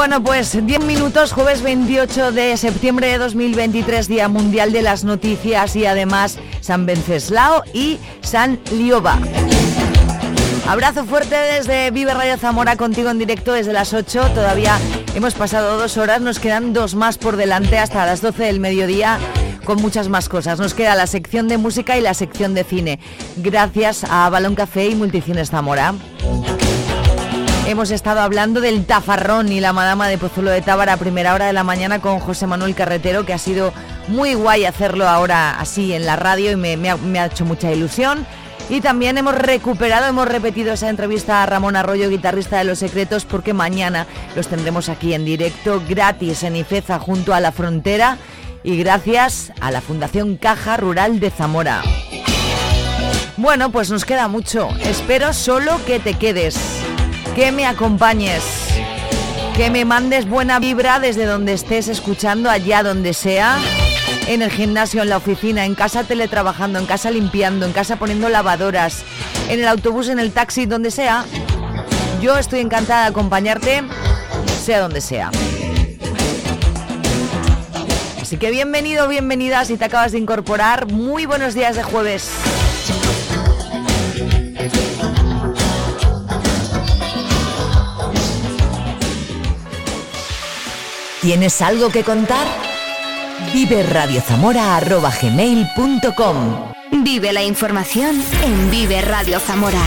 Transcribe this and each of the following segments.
Bueno, pues 10 minutos, jueves 28 de septiembre de 2023, Día Mundial de las Noticias y además San Venceslao y San Lioba. Abrazo fuerte desde Vive Radio Zamora contigo en directo desde las 8. Todavía hemos pasado dos horas, nos quedan dos más por delante hasta las 12 del mediodía con muchas más cosas. Nos queda la sección de música y la sección de cine. Gracias a Balón Café y Multicines Zamora. Hemos estado hablando del tafarrón y la madama de Pozuelo de Tábara a primera hora de la mañana con José Manuel Carretero, que ha sido muy guay hacerlo ahora así en la radio y me, ha, me ha hecho mucha ilusión. Y también hemos recuperado, hemos repetido esa entrevista a Ramón Arroyo, guitarrista de Los Secretos, porque mañana los tendremos aquí en directo, gratis en Ifeza, junto a la frontera, y gracias a la Fundación Caja Rural de Zamora. Bueno, pues nos queda mucho. Espero solo que te quedes, que me acompañes, que me mandes buena vibra desde donde estés escuchando, allá donde sea en el gimnasio, en la oficina, en casa teletrabajando, en casa limpiando, en casa poniendo lavadoras, en el autobús, en el taxi, donde sea. Yo estoy encantada de acompañarte, sea donde sea. Así que bienvenido, bienvenida si te acabas de incorporar. Muy buenos días de jueves. ¿Tienes algo que contar? Vive radiozamora.gmail.com Vive la información en Vive Radio Zamora.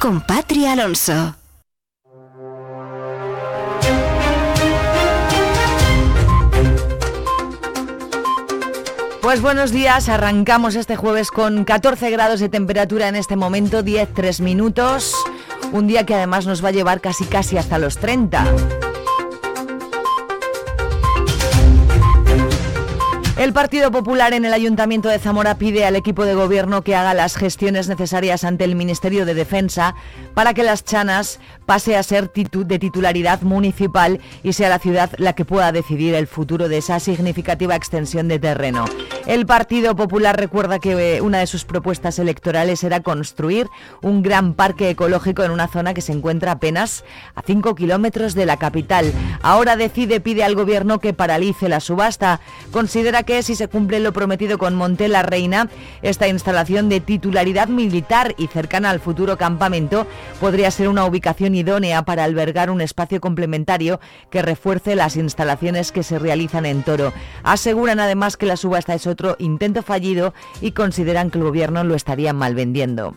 Con Patria Alonso. Pues buenos días, arrancamos este jueves con 14 grados de temperatura en este momento, 10, 3 minutos. Un día que además nos va a llevar casi casi hasta los 30. El Partido Popular en el Ayuntamiento de Zamora pide al equipo de gobierno que haga las gestiones necesarias ante el Ministerio de Defensa para que las chanas pase a ser de titularidad municipal y sea la ciudad la que pueda decidir el futuro de esa significativa extensión de terreno. El Partido Popular recuerda que eh, una de sus propuestas electorales era construir un gran parque ecológico en una zona que se encuentra apenas a 5 kilómetros de la capital. Ahora decide, pide al gobierno que paralice la subasta. Considera que si se cumple lo prometido con Monte la Reina, esta instalación de titularidad militar y cercana al futuro campamento podría ser una ubicación idónea para albergar un espacio complementario que refuerce las instalaciones que se realizan en Toro. Aseguran además que la subasta es otro intento fallido y consideran que el gobierno lo estaría mal vendiendo.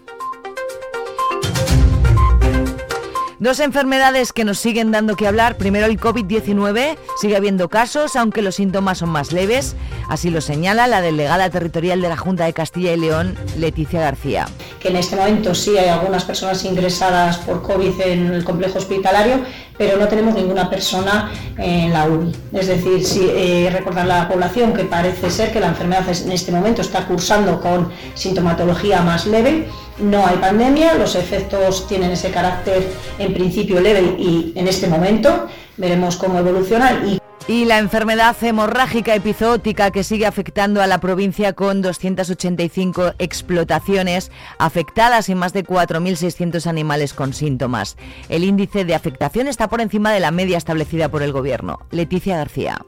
Dos enfermedades que nos siguen dando que hablar. Primero el COVID-19. Sigue habiendo casos, aunque los síntomas son más leves. Así lo señala la delegada territorial de la Junta de Castilla y León, Leticia García. Que en este momento sí hay algunas personas ingresadas por COVID en el complejo hospitalario, pero no tenemos ninguna persona en la UBI. Es decir, si, eh, recordar a la población que parece ser que la enfermedad en este momento está cursando con sintomatología más leve no hay pandemia, los efectos tienen ese carácter en principio leve y en este momento veremos cómo evolucionan y y la enfermedad hemorrágica epizootica que sigue afectando a la provincia con 285 explotaciones afectadas y más de 4.600 animales con síntomas. El índice de afectación está por encima de la media establecida por el Gobierno. Leticia García.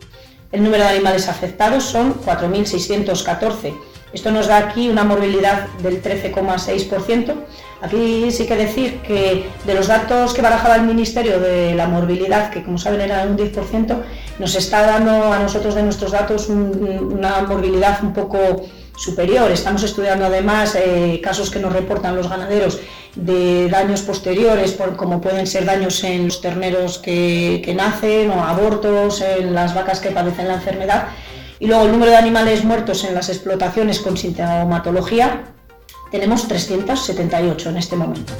El número de animales afectados son 4.614 esto nos da aquí una morbilidad del 13,6%. Aquí sí que decir que de los datos que barajaba el Ministerio de la morbilidad, que como saben era un 10%, nos está dando a nosotros de nuestros datos una morbilidad un poco superior. Estamos estudiando además eh, casos que nos reportan los ganaderos de daños posteriores, como pueden ser daños en los terneros que, que nacen o abortos, en las vacas que padecen la enfermedad. Y luego el número de animales muertos en las explotaciones con sintomatología, tenemos 378 en este momento.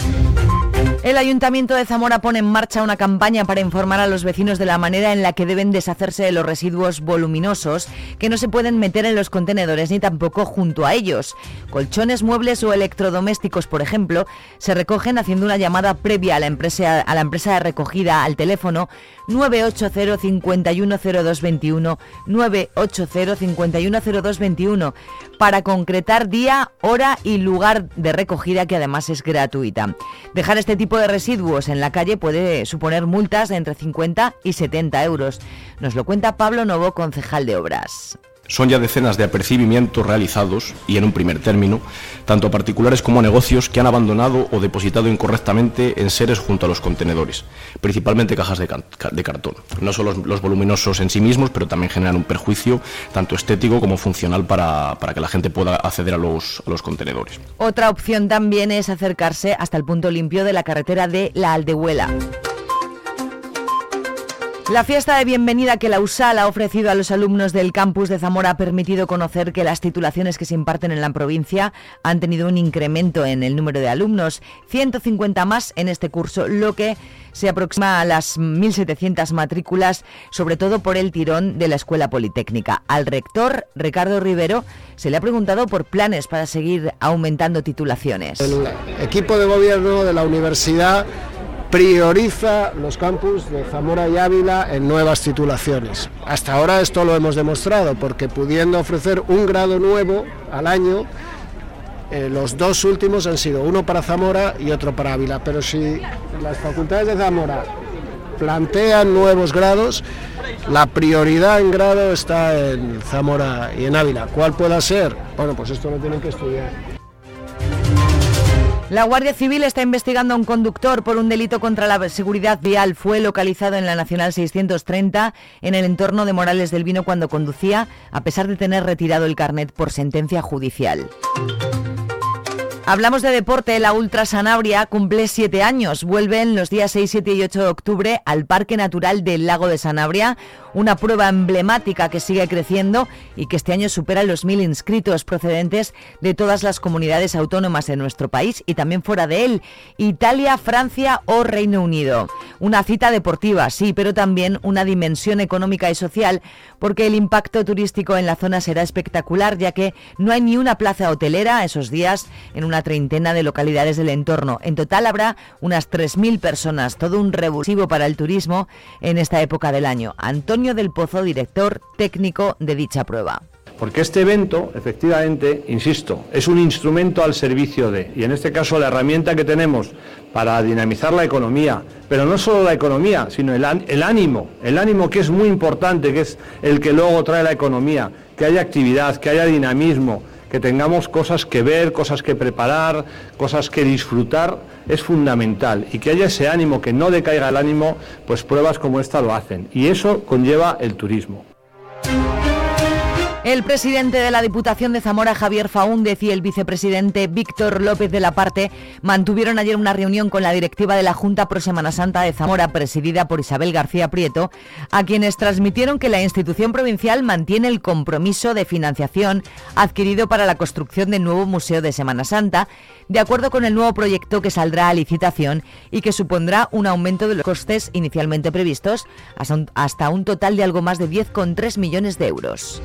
El Ayuntamiento de Zamora pone en marcha una campaña para informar a los vecinos de la manera en la que deben deshacerse de los residuos voluminosos que no se pueden meter en los contenedores ni tampoco junto a ellos. Colchones, muebles o electrodomésticos, por ejemplo, se recogen haciendo una llamada previa a la empresa, a la empresa de recogida al teléfono 980 510221 980 510221 para concretar día, hora y lugar de recogida que además es gratuita. Dejar este tipo de residuos en la calle puede suponer multas de entre 50 y 70 euros. Nos lo cuenta Pablo Novo, concejal de Obras. Son ya decenas de apercibimientos realizados, y en un primer término, tanto a particulares como a negocios que han abandonado o depositado incorrectamente en seres junto a los contenedores, principalmente cajas de, cartón. No son los, voluminosos en sí mismos, pero también generan un perjuicio tanto estético como funcional para, que la gente pueda acceder a los, a los contenedores. Otra opción también es acercarse hasta el punto limpio de la carretera de La Aldehuela. La fiesta de bienvenida que la USAL ha ofrecido a los alumnos del campus de Zamora ha permitido conocer que las titulaciones que se imparten en la provincia han tenido un incremento en el número de alumnos, 150 más en este curso, lo que se aproxima a las 1.700 matrículas, sobre todo por el tirón de la Escuela Politécnica. Al rector, Ricardo Rivero, se le ha preguntado por planes para seguir aumentando titulaciones. El equipo de gobierno de la universidad prioriza los campus de Zamora y Ávila en nuevas titulaciones. Hasta ahora esto lo hemos demostrado porque pudiendo ofrecer un grado nuevo al año, eh, los dos últimos han sido uno para Zamora y otro para Ávila. Pero si las facultades de Zamora plantean nuevos grados, la prioridad en grado está en Zamora y en Ávila. ¿Cuál pueda ser? Bueno, pues esto lo tienen que estudiar. La Guardia Civil está investigando a un conductor por un delito contra la seguridad vial. Fue localizado en la Nacional 630 en el entorno de Morales del Vino cuando conducía, a pesar de tener retirado el carnet por sentencia judicial. Hablamos de deporte. La Ultra Sanabria cumple siete años. Vuelven los días 6, 7 y 8 de octubre al Parque Natural del Lago de Sanabria, una prueba emblemática que sigue creciendo y que este año supera los mil inscritos procedentes de todas las comunidades autónomas de nuestro país y también fuera de él, Italia, Francia o Reino Unido. Una cita deportiva, sí, pero también una dimensión económica y social, porque el impacto turístico en la zona será espectacular, ya que no hay ni una plaza hotelera esos días en una treintena de localidades del entorno. En total habrá unas 3.000 personas, todo un revulsivo para el turismo en esta época del año. Antonio del Pozo, director técnico de dicha prueba. Porque este evento, efectivamente, insisto, es un instrumento al servicio de, y en este caso la herramienta que tenemos para dinamizar la economía, pero no solo la economía, sino el, ánimo, el ánimo que es muy importante, que es el que luego trae la economía, que haya actividad, que haya dinamismo, que tengamos cosas que ver, cosas que preparar, cosas que disfrutar, es fundamental. Y que haya ese ánimo, que no decaiga el ánimo, pues pruebas como esta lo hacen. Y eso conlleva el turismo. El presidente de la Diputación de Zamora, Javier Faúndez, y el vicepresidente Víctor López de la Parte mantuvieron ayer una reunión con la directiva de la Junta Pro Semana Santa de Zamora, presidida por Isabel García Prieto, a quienes transmitieron que la institución provincial mantiene el compromiso de financiación adquirido para la construcción del nuevo Museo de Semana Santa, de acuerdo con el nuevo proyecto que saldrá a licitación y que supondrá un aumento de los costes inicialmente previstos hasta un total de algo más de 10,3 millones de euros.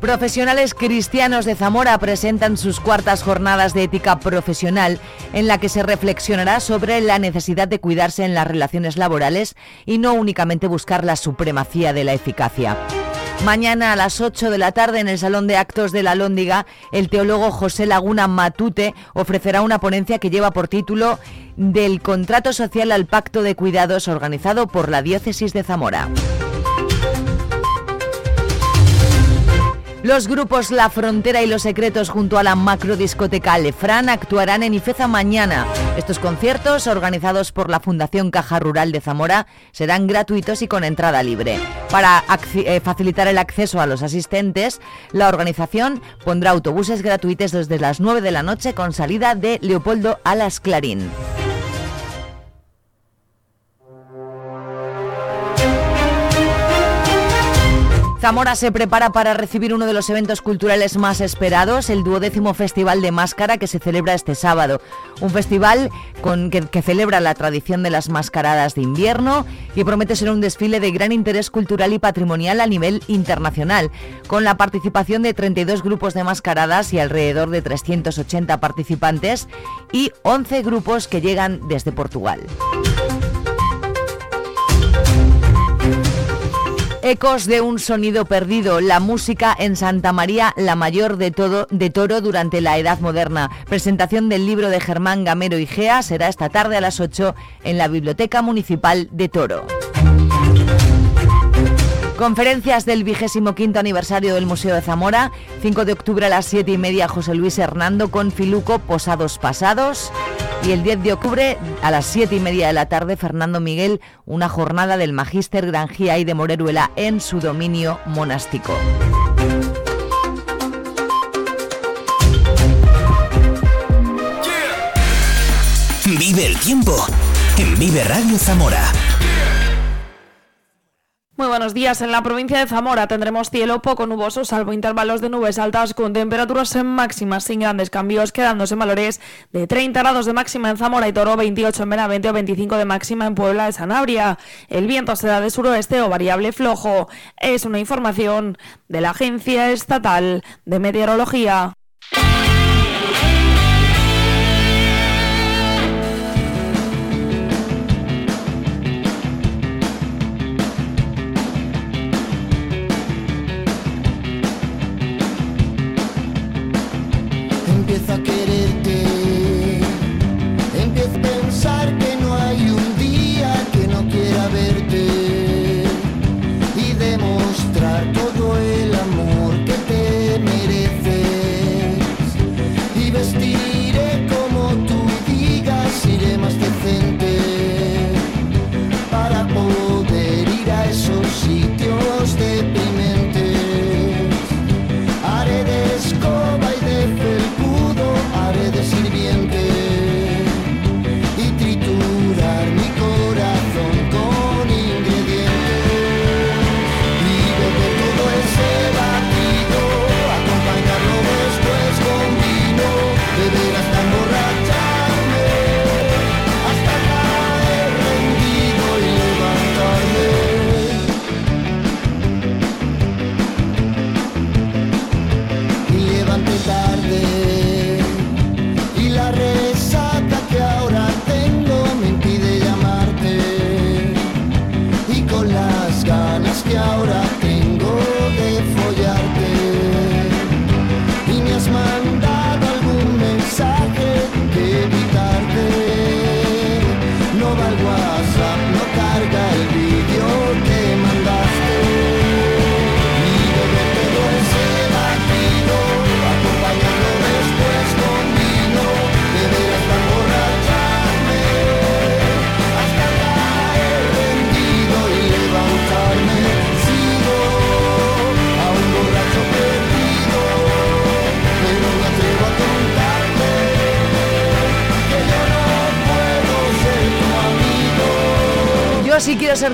Profesionales cristianos de Zamora presentan sus cuartas jornadas de ética profesional en la que se reflexionará sobre la necesidad de cuidarse en las relaciones laborales y no únicamente buscar la supremacía de la eficacia. Mañana a las 8 de la tarde en el Salón de Actos de la Lóndiga, el teólogo José Laguna Matute ofrecerá una ponencia que lleva por título Del contrato social al pacto de cuidados organizado por la Diócesis de Zamora. Los grupos La Frontera y Los Secretos junto a la macrodiscoteca Lefran actuarán en Ifeza mañana. Estos conciertos, organizados por la Fundación Caja Rural de Zamora, serán gratuitos y con entrada libre. Para eh, facilitar el acceso a los asistentes, la organización pondrá autobuses gratuitos desde las 9 de la noche con salida de Leopoldo Alas Clarín. Zamora se prepara para recibir uno de los eventos culturales más esperados, el duodécimo Festival de Máscara que se celebra este sábado. Un festival con, que, que, celebra la tradición de las mascaradas de invierno y promete ser un desfile de gran interés cultural y patrimonial a nivel internacional, con la participación de 32 grupos de mascaradas y alrededor de 380 participantes y 11 grupos que llegan desde Portugal. Ecos de un sonido perdido, la música en Santa María, la mayor de, todo, de Toro durante la Edad Moderna. Presentación del libro de Germán Gamero y Gea será esta tarde a las 8 en la Biblioteca Municipal de Toro. Conferencias del vigésimo quinto aniversario del Museo de Zamora. 5 de octubre a las 7 y media José Luis Hernando con Filuco Posados Pasados. Y el 10 de octubre a las 7 y media de la tarde Fernando Miguel, una jornada del Magíster Granjía y de Moreruela en su dominio monástico. Vive el tiempo en Vive Radio Zamora. Muy buenos días. En la provincia de Zamora tendremos cielo poco nuboso, salvo intervalos de nubes altas con temperaturas máximas sin grandes cambios, quedándose en valores de 30 grados de máxima en Zamora y Toro, 28 en Benavente o 25 de máxima en Puebla de Sanabria. El viento será de suroeste o variable flojo. Es una información de la Agencia Estatal de Meteorología.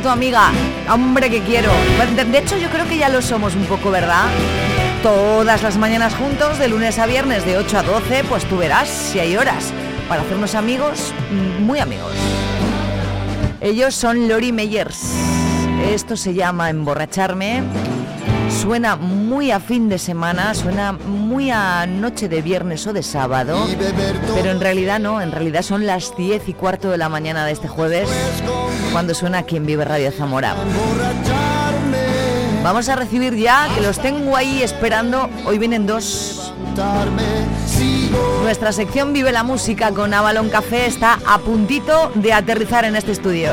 Tu amiga. Hombre, que quiero. De hecho, yo creo que ya lo somos un poco, ¿verdad? Todas las mañanas juntos, de lunes a viernes, de 8 a 12, pues tú verás si hay horas para hacernos amigos, mm, muy amigos. Ellos son Lori Meyers. Esto se llama Emborracharme. Suena muy a fin de semana, suena muy a noche de viernes o de sábado, pero en realidad no, en realidad son las 10 y cuarto de la mañana de este jueves cuando suena aquí en Vive Radio Zamora. Vamos a recibir ya, que los tengo ahí esperando, hoy vienen dos. Nuestra sección Vive la Música con Avalon Café está a puntito de aterrizar en este estudio.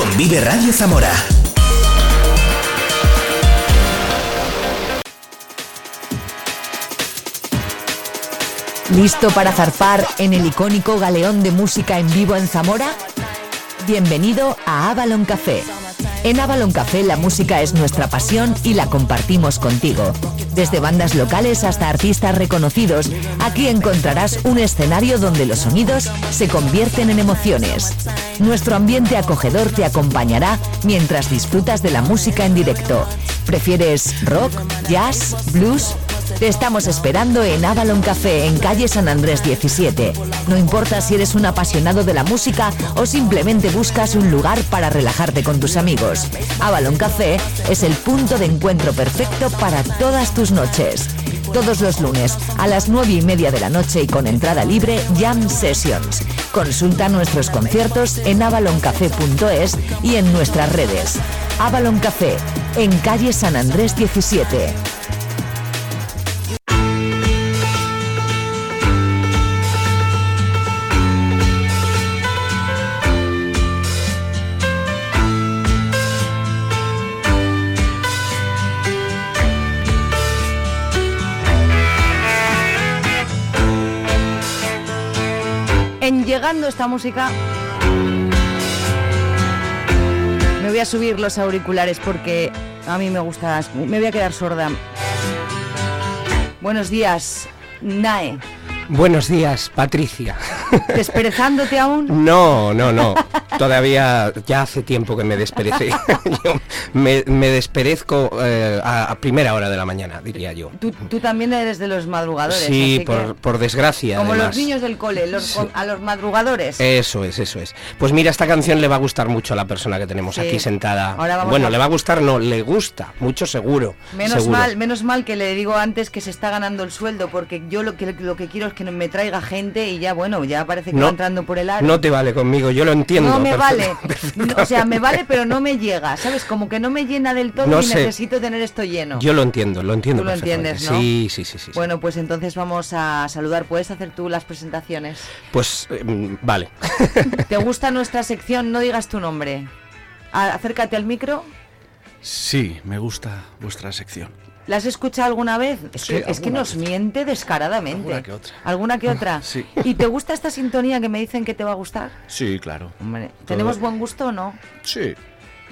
con Vive Radio Zamora. ¿Listo para zarpar en el icónico galeón de música en vivo en Zamora? Bienvenido a Avalon Café. En Avalon Café la música es nuestra pasión y la compartimos contigo. Desde bandas locales hasta artistas reconocidos, aquí encontrarás un escenario donde los sonidos se convierten en emociones. Nuestro ambiente acogedor te acompañará mientras disfrutas de la música en directo. ¿Prefieres rock, jazz, blues? Te estamos esperando en Avalon Café en calle San Andrés 17. No importa si eres un apasionado de la música o simplemente buscas un lugar para relajarte con tus amigos. Avalon Café es el punto de encuentro perfecto para todas tus noches. Todos los lunes a las 9 y media de la noche y con entrada libre Jam Sessions. Consulta nuestros conciertos en avaloncafé.es y en nuestras redes. Avalon Café, en calle San Andrés 17. Llegando esta música me voy a subir los auriculares porque a mí me gusta, me voy a quedar sorda. Buenos días, Nae. Buenos días, Patricia. ¿Desperezándote aún? No, no, no. Todavía ya hace tiempo que me desperecé. Yo me, me desperezco eh, a, a primera hora de la mañana, diría yo. Tú, tú también eres de los madrugadores. Sí, por, que- por desgracia. Como además. los niños del cole, los- Sí. a los madrugadores. Eso es, eso es. Pues mira, esta canción le va a gustar mucho a la persona que tenemos Sí. aquí sentada. Ahora vamos bueno, a- le va a gustar, no, le gusta, mucho seguro. Menos seguro. mal, menos mal que le digo antes que se está ganando el sueldo, porque yo lo que lo que quiero es que me traiga gente y ya bueno, ya parece que No, va entrando por el aro. No te vale conmigo, yo lo entiendo. No me vale. No, o sea, me vale, pero no me llega, ¿sabes? Como que no me llena del todo No y sé. necesito tener esto lleno. Yo lo entiendo, lo entiendo. Tú lo entiendes, ¿no? Sí, sí, sí, sí. Bueno, pues entonces vamos a saludar. ¿Puedes hacer tú las presentaciones? Pues eh, mm, vale. ¿Te gusta nuestra sección? No digas tu nombre. Acércate al micro. Sí, me gusta vuestra sección. ¿La has escuchado alguna vez? Es, Sí, que, es que nos vez. miente descaradamente. Alguna que otra. ¿Alguna que otra? Sí. ¿Y te gusta esta sintonía que me dicen que te va a gustar? Sí, claro. Hombre, ¿tenemos buen gusto o no? Sí.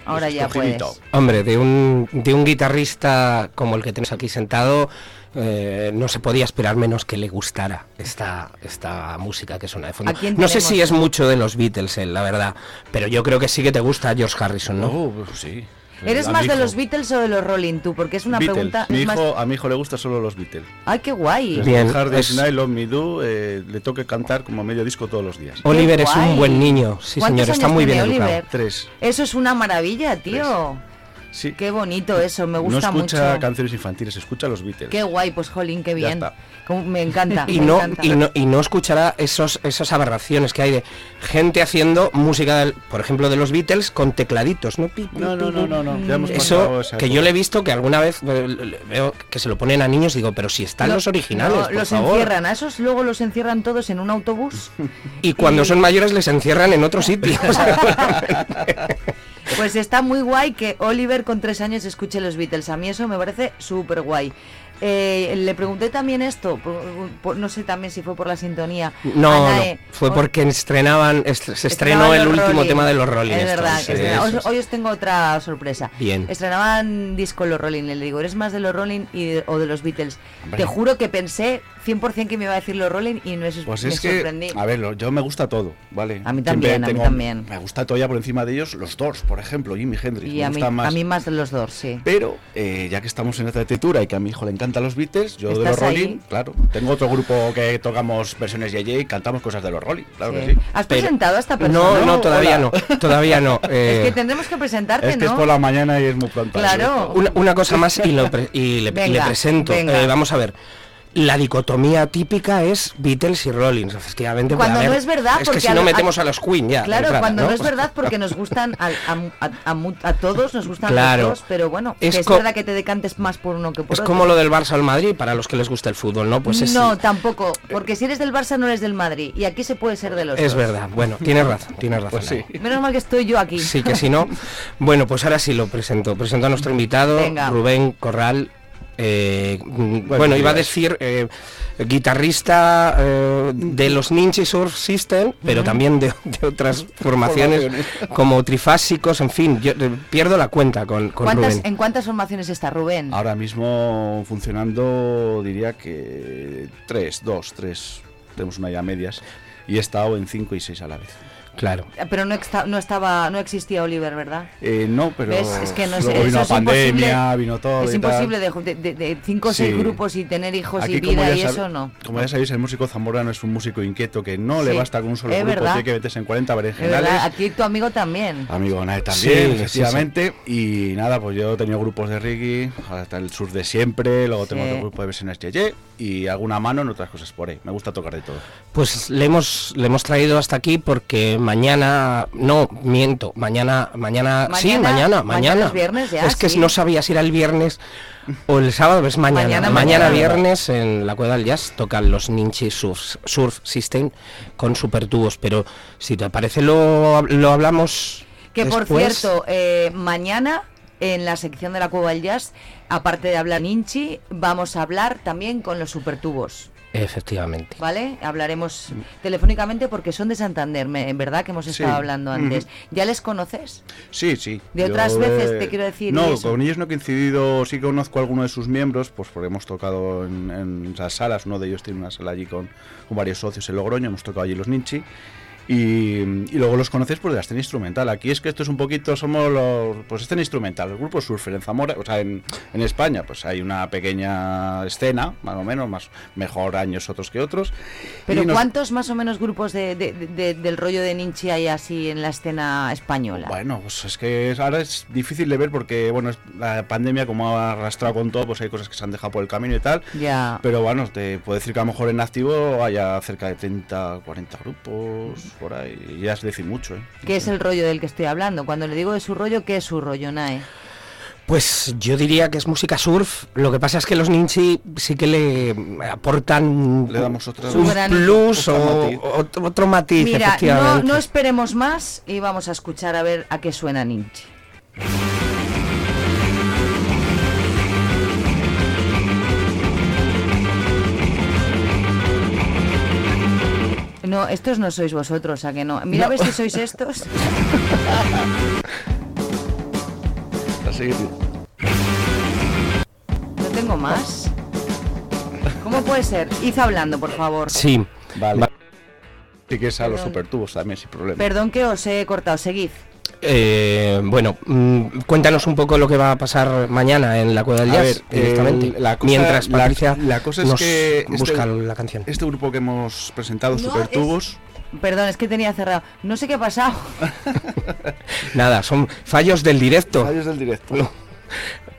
Ahora ya puedes. Hombre, de un, de un guitarrista como el que tenemos aquí sentado, eh, no se podía esperar menos que le gustara esta, esta música que suena de fondo. ¿A quién No sé si es mucho de los Beatles, él, la verdad, pero yo creo que sí que te gusta George Harrison, ¿no? Oh, pues sí. ¿Eres A más de hijo. los Beatles o de los Rolling tú? Porque es una Beatles. pregunta... Mi más- A mi hijo le gusta solo los Beatles. ¡Ay, qué guay! Bien, Hard es- Night, Love Me Do, eh, le toque cantar como medio disco todos los días. Oliver es un buen niño, sí ¿Cuántos señor, está muy bien educado. Oliver? Tres. Eso es una maravilla, tío. Sí. Qué bonito eso, me no gusta escucha mucho. canciones infantiles, escucha los Beatles. Qué guay, pues jolín, qué bien. Me encanta. Y me no, encanta. y, no, y no escuchará esos, esas aberraciones que hay de gente haciendo música, del- por ejemplo, de los Beatles con tecladitos, ¿no? Pi, pi, No, no, pi, no, no, no. Ya hemos pasado Eso que época. yo le he visto que alguna vez eh, veo que se lo ponen a niños, digo, pero si están Lo- los originales, no, por los favor. encierran, a esos luego los encierran todos en un autobús. Y cuando y- son mayores les encierran en otro sitio. Pues está muy guay que Oliver con tres años escuche los Beatles. A mí eso me parece súper guay. Eh, le pregunté también esto, por- por- no sé también si fue por la sintonía. no, Nae. fue porque estrenaban, est- se estrenó el último Rolling. tema de los Rolling Es verdad, hoy, hoy os tengo otra sorpresa. Bien. Estrenaban disco los Rolling, le digo, ¿eres más de los Rolling y de- o de los Beatles? Hombre. Te juro que pensé 100% que me iba a decir los Rolling y no es, Pues me es que, sorprendí. a ver, yo me gusta todo, ¿vale? A mí Siempre también, a mí tengo- también. Me gusta todavía por encima de ellos los Doors, por ejemplo, Jimi Hendrix. y me a mí, gusta más. a mí más de los dos, sí. Pero, eh, ya que estamos en esta tesitura y que a mi hijo le encanta cantan los Beatles, yo de los. Rolling, claro. Tengo otro grupo que tocamos versiones Yeye y cantamos cosas de los Rolling, claro Sí. que sí. ¿Has presentado a esta No, persona? no, todavía hola. no, todavía no. eh, Es que tendremos que presentarte, Es que ¿no? es por la mañana y es muy pronto. Claro. Una, una cosa más y, lo pre- y le, Venga, le presento. Eh, vamos a ver. La dicotomía típica es Beatles y Rollins, efectivamente. Cuando no es verdad, Es que porque si no metemos a, los Queen ya. Claro, entrada, cuando no, es verdad porque nos gustan a, a- a- todos nos gustan Claro. los dos, pero bueno, Es que es verdad que te decantes más por uno que por Es otro. como lo del Barça al Madrid, para los que les gusta el fútbol, ¿no? Pues es, no, tampoco, porque si eres del Barça no eres del Madrid y aquí se puede ser de los es dos. verdad. Bueno, tienes razón, tienes razón. Pues sí. Menos mal que estoy yo aquí. Sí, que si no. Bueno, pues ahora sí lo presento. Presento a nuestro invitado, Venga. Rubén Corral. Eh, bueno, iba a decir eh, guitarrista eh, de los Ninja Surf System, pero también de, de otras formaciones Formaciones. como trifásicos, en fin, yo eh, pierdo la cuenta con, con ¿Cuántas, Rubén. ¿En cuántas formaciones está Rubén? Ahora mismo funcionando, diría que tres, dos, tres. Tenemos una ya medias. Y he estado en cinco y seis a la vez. Claro. Eh, Pero no, exta- no estaba, no existía Oliver, ¿verdad? Eh, no, pero ¿Ves? Es que no sé, luego vino la pandemia, imposible- vino todo. Es y imposible de, de- de- de cinco o seis Sí. grupos y tener hijos Aquí, y vida y eso no. Como ya sabéis, el músico zamorano es un músico inquieto que no Sí, le basta con un solo es grupo, verdad. tiene que meterse en 40 Es berenjenales. aquí tu amigo también. Amigo Nae Sí, también, sí, efectivamente. Y nada, pues yo he tenido grupos de reggae, hasta el sur de siempre, luego tengo otro grupo de versiones Yeye y alguna mano en otras cosas por ahí. Me gusta tocar de todo. Pues le hemos, le hemos traído hasta aquí porque mañana, no, miento, mañana, mañana, sí, Mañana- mañana, mañana mañana. es viernes ya, Es que sí. no sabía si era el viernes o el sábado, es mañana. Mañana, Mañana, mañana. viernes en la Cueva del Jazz tocan los Ninchi Surf, Surf System con supertubos, pero si te parece lo, lo hablamos Que por cierto, eh, mañana en la sección de la Cueva del Jazz, aparte de hablar Ninchi, vamos a hablar también con los supertubos. Efectivamente. ¿Vale? Hablaremos telefónicamente porque son de Santander, me- en verdad que hemos estado Sí. hablando antes. ¿Ya les conoces? Sí, sí. De otras veces, te quiero decir, No, eso. con ellos no he coincidido, sí conozco a alguno de sus miembros, pues porque hemos tocado en, en las salas, uno de ellos tiene una sala allí con, con varios socios en Logroño, hemos tocado allí los Ninchi. Y, y luego los conoces por de la escena instrumental. Aquí es que esto es un poquito, somos los, pues escena instrumental, el grupo Surfer en Zamora, o sea, en, en España, pues hay una pequeña escena, más o menos, más mejor años otros que otros. Pero nos- ¿cuántos más o menos grupos de, de- de- del rollo de Ninchi hay así en la escena española? Bueno, pues es que ahora es difícil de ver porque, bueno, la pandemia como ha arrastrado con todo, pues hay cosas que se han dejado por el camino y tal. Ya. Pero bueno, te puedo decir que a lo mejor en activo haya cerca de 30, 40 grupos por ahí. Y ya es decir mucho, ¿eh? ¿Qué es el rollo del que estoy hablando? Cuando le digo de su rollo, ¿qué es su rollo, Nae? Pues yo diría que es música surf. Lo que pasa es que los Ninchi sí que le aportan Le damos otra- un plus Otro o matiz. otro, otro matiz, Mira, no, no esperemos más y vamos a escuchar a ver a qué suena Ninchi. No, estos no sois vosotros, ¿a que no? Mira a ver si sois estos. Así, No tengo más. ¿Cómo puede ser? Id hablando, por favor. Sí. vale. Va- Sí que es a los supertubos también, sin problema. Perdón que os he cortado, seguid. Eh, bueno, mm, cuéntanos un poco lo que va a pasar mañana en la Cueva del A Jazz ver, directamente. el- la cosa- mientras Patricia la cosa es nos que este- busca la canción. Este grupo que hemos presentado, No, Supertubos, Perdón, es que tenía cerrado. No sé qué ha pasado. Nada, son fallos del directo. fallos del directo.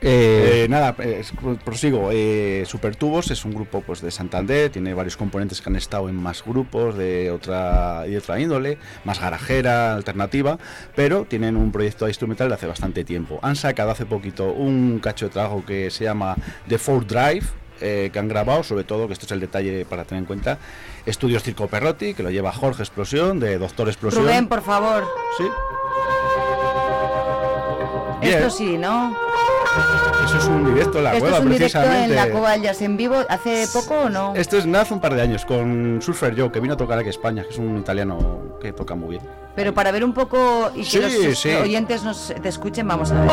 Eh, Eh, nada, eh, prosigo. Eh, Supertubos es un grupo pues de Santander, tiene varios componentes que han estado en más grupos de otra y de otra índole, más garajera, alternativa, pero tienen un proyecto instrumental de hace bastante tiempo. Han sacado hace poquito un cacho de trabajo que se llama The Four Drive. eh, que han grabado, sobre todo, que esto es el detalle para tener en cuenta, Estudios Circo Perrotti, que lo lleva Jorge Explosión, de Doctor Explosión. Rubén, por favor. Sí. Bien. Esto sí, ¿no? Eso es un directo en la Esto cueva, es un directo precisamente. en la Cueva del Jazz en vivo. ¿Hace poco o no? Esto es nada hace un par de años con Surfer Joe, que vino a tocar aquí a España, que es un italiano que toca muy bien. Pero para ver un poco y que Sí, los sí. oyentes nos te escuchen, vamos a ver.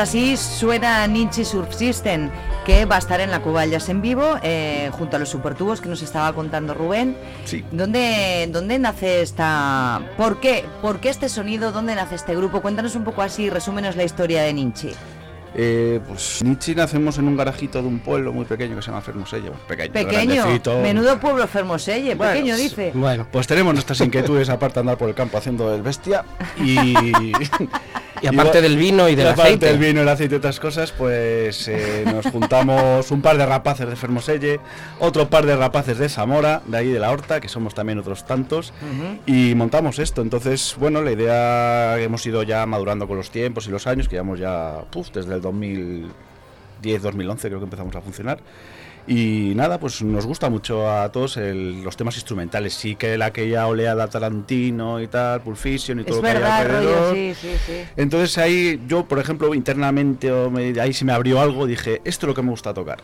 Así suena Ninchi Subsisten, que va a estar en la Cuba Jazz en vivo, eh, junto a los supertubos que nos estaba contando Rubén. Sí. ¿Dónde, ¿Dónde nace esta...? ¿Por qué? ¿Por qué este sonido? ¿Dónde nace este grupo? Cuéntanos un poco así, resúmenos la historia de Ninchi. Eh, pues Nietzsche nacemos en un garajito de un pueblo muy pequeño que se llama Fermoselle. Pequeño, Pequeño, menudo pueblo Fermoselle, Bueno, pequeño dice. Bueno, pues tenemos nuestras inquietudes aparte de andar por el campo haciendo el bestia y, Y aparte del vino y del aparte aceite. del vino, el aceite y otras cosas, pues eh, nos juntamos un par de rapaces de Fermoselle, otro par de rapaces de Zamora, de ahí de la Horta, que somos también otros tantos, y montamos esto. Entonces, bueno, la idea hemos ido ya madurando con los tiempos y los años, que llevamos ya puf, desde el 2010, 2011 creo que empezamos a funcionar. Y nada, pues nos gusta mucho a todos el- los temas instrumentales. Sí que la aquella oleada Tarantino y tal, Pulp Fiction y todo Es lo que hay verdad, alrededor. rollo, sí, sí, sí. Entonces ahí yo, por ejemplo, internamente, o me- ahí se me abrió algo, dije, esto es lo que me gusta tocar.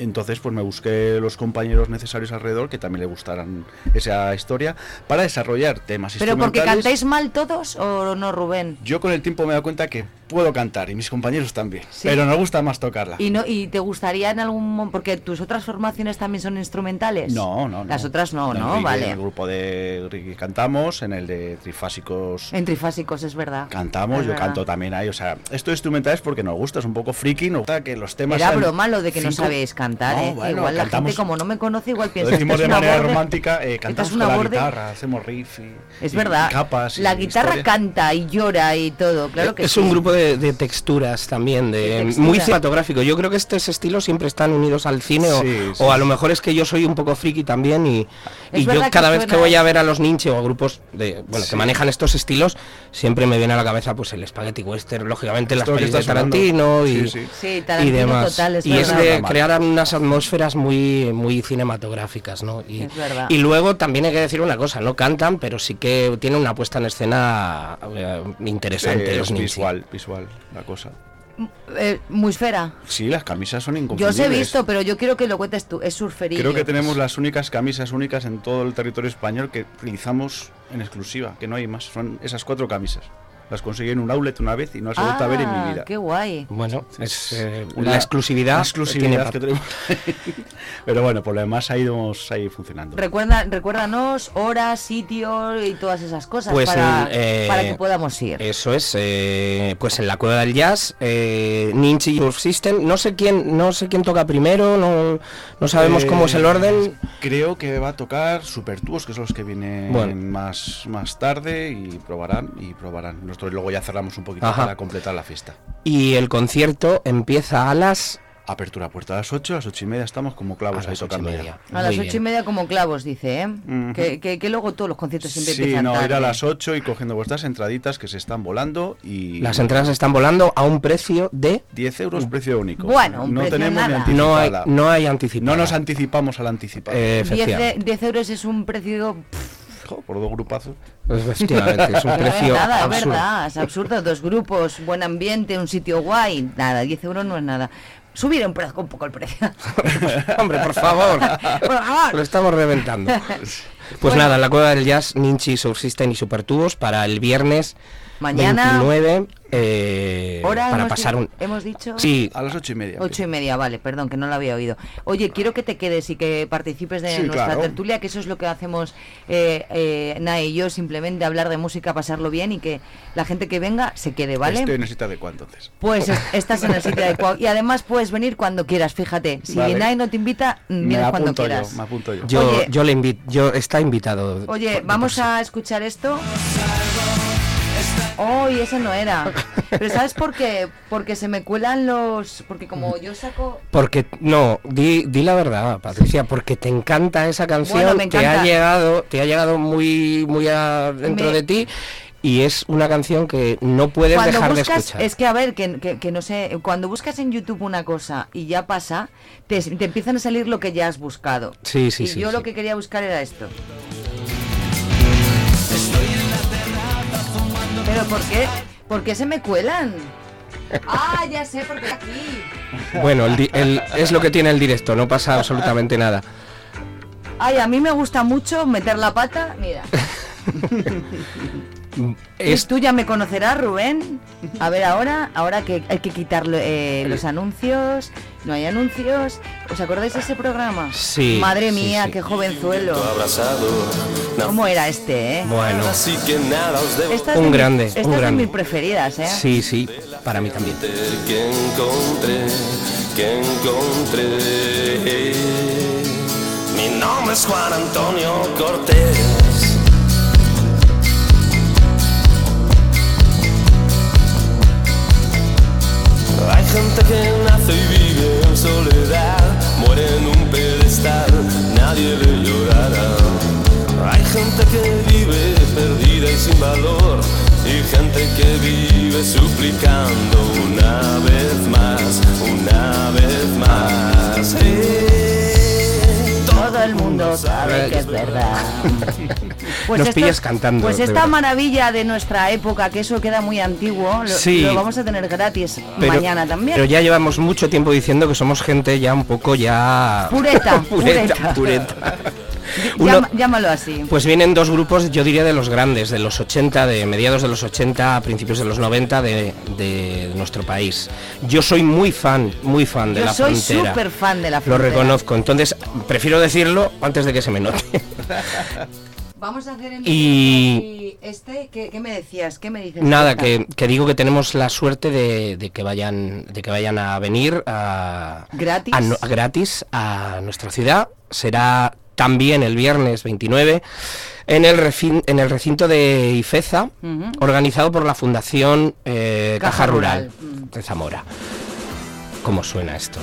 Entonces, pues me busqué los compañeros necesarios alrededor que también le gustaran esa historia para desarrollar temas ¿Pero porque cantáis mal todos o no, Rubén? Yo con el tiempo me he dado cuenta que puedo cantar y mis compañeros también, pero nos gusta más tocarla. ¿Y, no, ¿Y te gustaría en algún momento, porque tus otras formaciones también son instrumentales? No, no, no. Las otras no, ¿no? Vale. En el grupo de Ricky cantamos, en el de Trifásicos En trifásicos, es verdad. cantamos, Es yo verdad. canto también ahí. O sea, esto de instrumental es porque nos gusta, es un poco friki, nos gusta que los temas. Era sean broma lo de que no sabéis cantar, No, ¿eh? bueno, igual la cantamos- gente como no me conoce igual Lo piensa decimos "Esto de es una manera borde". romántica, eh, cantamos una con la borde. guitarra, hacemos riff y, Es y verdad. capas y la guitarra canta y llora y todo, claro que es sí. un grupo de, de texturas también, de, De texturas. muy cinematográfico. Yo creo que estos estilos siempre están unidos al cine o, Sí, sí, o a sí. lo mejor es que yo soy un poco friki también y, y yo que cada vez que voy a ver a los ninche o a grupos de, bueno, Sí. que manejan estos estilos, siempre me viene a la cabeza pues el spaghetti western, lógicamente las Esto pelis de. Tarantino y, demás. total, es y es de crear unas atmósferas muy muy cinematográficas, ¿no? Y, Es verdad. y luego también hay que decir una cosa, no cantan, pero sí que tienen una puesta en escena eh, interesante Eh, los ninja. visual, visual la cosa. Eh, Musfera. Sí, las camisas son Yo inconfundibles. os he visto, pero yo quiero que lo cuentes tú. Es surferillo. Creo que tenemos las únicas camisas únicas en todo el territorio español que utilizamos en exclusiva, que no hay más. Son esas cuatro camisas. Las conseguí en un outlet una vez y no las he vuelto a ver en mi Ah, vida. Qué guay. Bueno, es eh, Una- la exclusividad, la exclusividad que tenemos. Pero bueno, por lo demás ha ido ahí funcionando. Recuerda, recuérdanos horas, sitio y todas esas cosas Pues para, en, eh, para que podamos ir. Eso es, eh, pues en la cueva del jazz, eh, Ninja Youth System, no sé quién, no sé quién toca primero, no, no sabemos cómo es el Eh, orden. Creo que va a tocar Supertuos, que son los que vienen Bueno. más, más tarde y probarán y probarán. Nosotros luego ya cerramos un poquito Ajá. para completar la fiesta. Y el concierto empieza a las Apertura puerta a las 8, a las 8 y media estamos como clavos A ahí y tocando media. ya. A las Muy ocho y bien. media como clavos, dice, ¿eh? Que, que- que luego todos los conciertos siempre Sí, empiezan no, ir a las 8 y cogiendo vuestras entraditas que se están volando y... las entradas están volando a un precio de 10 euros precio único. Bueno, un no precio tenemos nada. ni no hay no hay anticipada. No nos anticipamos al anticipado. Eh, 10, efectivamente. de- 10 euros es un precio... Jo, por dos grupazos. Efectivamente, es un no es precio nada, es absurdo. verdad, es absurdo. Dos grupos, buen ambiente, un sitio guay. Nada, 10 euros no es nada. Subir un, poco el precio. Hombre, por favor. Por favor. Lo estamos reventando. Pues nada, en la cueva del jazz, Ninchi, Subsisten y Supertubos para el viernes Mañana- 29 eh, Hora para hemos, pasar un... hemos dicho... Sí, A las 8 y media. Ocho y media, vale, perdón, que no lo había oído. Oye, quiero que te quedes y que participes de Sí, nuestra claro. tertulia, que eso es lo que hacemos eh, eh, Nae y yo, simplemente hablar de música, pasarlo bien y que la gente que venga se quede, ¿vale? Estoy en esa de entonces. Pues es- estás en el sitio adecuado. Y además puedes venir cuando quieras, fíjate. Si Vale. Nae no te invita, Me vienes cuando quieras. yo, me apunto yo. yo, Oye. yo le invito, yo está invitado. Oye, por- vamos por sí. a escuchar esto. Oh, y ese no era. Pero ¿sabes por qué? Porque se me cuelan los... Porque como yo saco... Porque, no, di, di la verdad, Patricia, porque te encanta esa canción, Bueno, me te ha llegado, te ha llegado muy, muy a- dentro Me- de ti y es una canción que no puedes cuando dejar de escuchar. es que a ver, que, que- que no sé, cuando buscas en YouTube una cosa y ya pasa, te, te empiezan a salir lo que ya has buscado. Sí, sí, y sí, yo sí. lo que quería buscar era esto. ¿Pero por qué? ¿Por qué se me cuelan? Ah, ya sé, porque aquí. Bueno, el di- el- es lo que tiene el directo, no pasa absolutamente nada. Ay, a mí me gusta mucho meter la pata, mira. Es... Tú ya me conocerás, Rubén. A ver, ahora, ahora que hay que quitar eh, los anuncios, no hay anuncios. ¿Os acordáis de ese programa? Sí. Madre mía, qué jovenzuelo. ¿Cómo era este, eh? Bueno. Esta un de grande, mis, esta un es de grande. mis preferidas, eh. Sí, sí, para mí también. que encontré, que encontré. Mi nombre es Juan Antonio Cortés. Gente que nace y vive en soledad, muere en un pedestal, nadie le llorará. Hay gente que vive perdida y sin valor, y gente que vive suplicando una vez más, una vez más. Todo el mundo sabe que es verdad. Nos pillas cantando, Pues esta maravilla de nuestra época, que eso queda muy antiguo, lo, Sí. lo vamos a tener gratis Pero- mañana también. Pero ya llevamos mucho tiempo diciendo que somos gente ya un poco ya... Pureta, pureta, pureta. pureta. Uno- llámalo así. Pues vienen dos grupos, yo diría de los grandes, de los 80, de mediados de los 80 a principios de los 90 de, de nuestro país. Yo soy muy fan, muy fan de Yo la soy frontera. súper fan de la Lo frontera. reconozco, entonces prefiero decirlo antes de que se me note. Vamos a hacer en Y- este, ¿qué, qué me decías? ¿Qué me dices? Nada, que, que digo que tenemos la suerte de, de que vayan de que vayan a venir a, ¿Gratis? a no- a gratis a nuestra ciudad. Será también el viernes 29 en el, refin- en el recinto de Ifeza, organizado por la Fundación eh, Caja, Caja Rural, Rural, de Zamora. ¿Cómo suena esto?